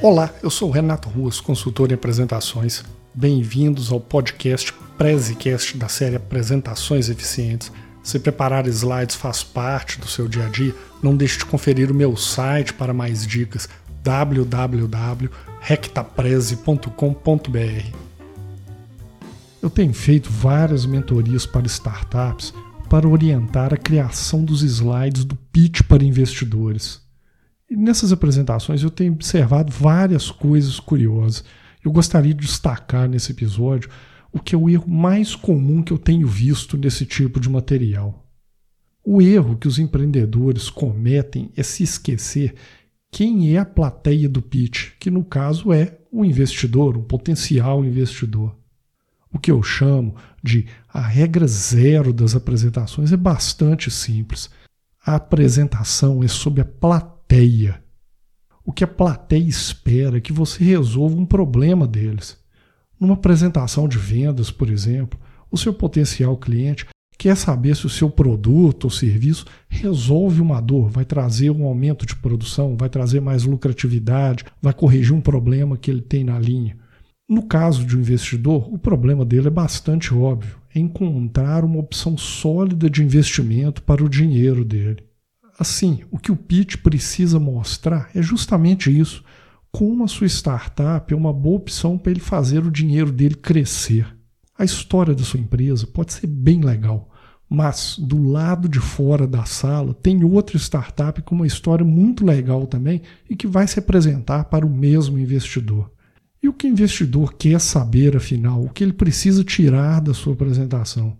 Olá, eu sou Renato Ruas, consultor em apresentações. Bem-vindos ao podcast Prezicast da série Apresentações Eficientes. Se preparar slides faz parte do seu dia a dia, não deixe de conferir o meu site para mais dicas www.rectapreze.com.br. Eu tenho feito várias mentorias para startups para orientar a criação dos slides do pitch para investidores. E nessas apresentações eu tenho observado várias coisas curiosas. Eu gostaria de destacar nesse episódio o que é o erro mais comum que eu tenho visto nesse tipo de material. O erro que os empreendedores cometem é se esquecer quem é a plateia do pitch, que no caso é o investidor, um potencial investidor. O que eu chamo de a regra zero das apresentações é bastante simples. A apresentação é sobre a plateia. O que a plateia espera é que você resolva um problema deles. Numa apresentação de vendas, por exemplo, o seu potencial cliente quer saber se o seu produto ou serviço resolve uma dor, vai trazer um aumento de produção, vai trazer mais lucratividade, vai corrigir um problema que ele tem na linha. No caso de um investidor, o problema dele é bastante óbvio: é encontrar uma opção sólida de investimento para o dinheiro dele. Assim, o que o pitch precisa mostrar é justamente isso: como a sua startup é uma boa opção para ele fazer o dinheiro dele crescer. A história da sua empresa pode ser bem legal, mas do lado de fora da sala tem outra startup com uma história muito legal também e que vai se apresentar para o mesmo investidor. E o que o investidor quer saber, afinal, o que ele precisa tirar da sua apresentação?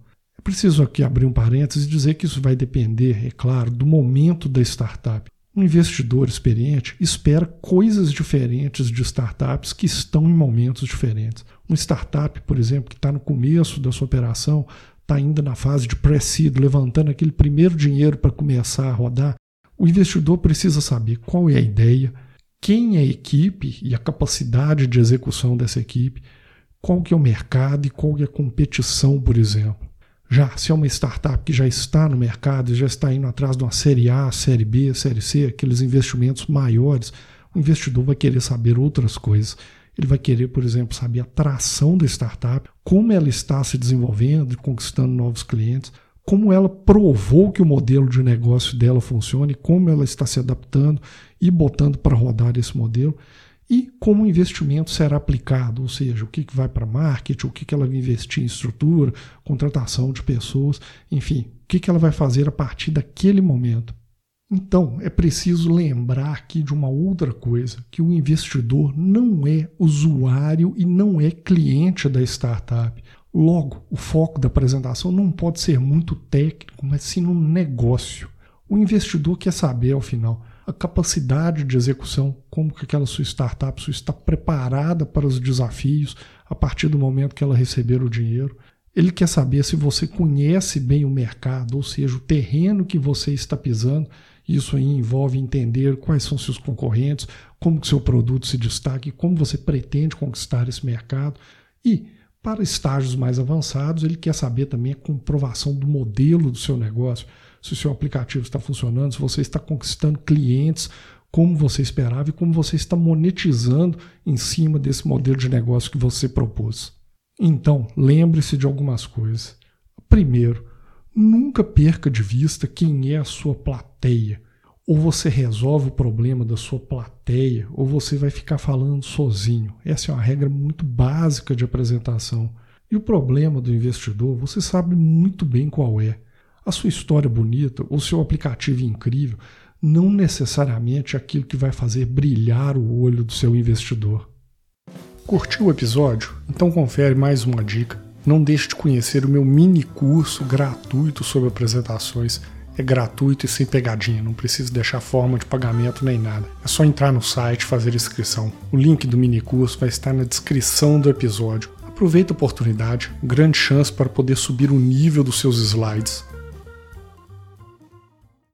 Preciso aqui abrir um parênteses e dizer que isso vai depender, é claro, do momento da startup. Um investidor experiente espera coisas diferentes de startups que estão em momentos diferentes. Uma startup, por exemplo, que está no começo da sua operação, está ainda na fase de pre-seed, levantando aquele primeiro dinheiro para começar a rodar, o investidor precisa saber qual é a ideia, quem é a equipe e a capacidade de execução dessa equipe, qual que é o mercado e qual que é a competição, por exemplo. Já se é uma startup que já está no mercado já está indo atrás de uma série A, série B, série C, aqueles investimentos maiores, o investidor vai querer saber outras coisas. Ele vai querer, por exemplo, saber a tração da startup, como ela está se desenvolvendo conquistando novos clientes, como ela provou que o modelo de negócio dela funciona e como ela está se adaptando e botando para rodar esse modelo e como o investimento será aplicado, ou seja, o que, vai para marketing, o que, ela vai investir em estrutura, contratação de pessoas, enfim, o que, que ela vai fazer a partir daquele momento. Então, é preciso lembrar aqui de uma outra coisa, que o investidor não é usuário e não é cliente da startup. Logo, o foco da apresentação não pode ser muito técnico, mas sim no negócio. O investidor quer saber, ao final, a capacidade de execução, como que aquela sua startup sua está preparada para os desafios a partir do momento que ela receber o dinheiro. Ele quer saber se você conhece bem o mercado, ou seja, o terreno que você está pisando. Isso aí envolve entender quais são seus concorrentes, como que seu produto se destaca, como você pretende conquistar esse mercado e para estágios mais avançados, ele quer saber também a comprovação do modelo do seu negócio, se o seu aplicativo está funcionando, se você está conquistando clientes como você esperava e como você está monetizando em cima desse modelo de negócio que você propôs. Então, lembre-se de algumas coisas. Primeiro, nunca perca de vista quem é a sua plateia. Ou você resolve o problema da sua plateia, ou você vai ficar falando sozinho. Essa é uma regra muito básica de apresentação. E o problema do investidor, você sabe muito bem qual é. A sua história bonita, o seu aplicativo incrível, não necessariamente é aquilo que vai fazer brilhar o olho do seu investidor. Curtiu o episódio? Então confere mais uma dica. Não deixe de conhecer o meu mini curso gratuito sobre apresentações é gratuito e sem pegadinha, não precisa deixar forma de pagamento nem nada. É só entrar no site e fazer inscrição. O link do mini curso vai estar na descrição do episódio. Aproveita a oportunidade, grande chance para poder subir o nível dos seus slides.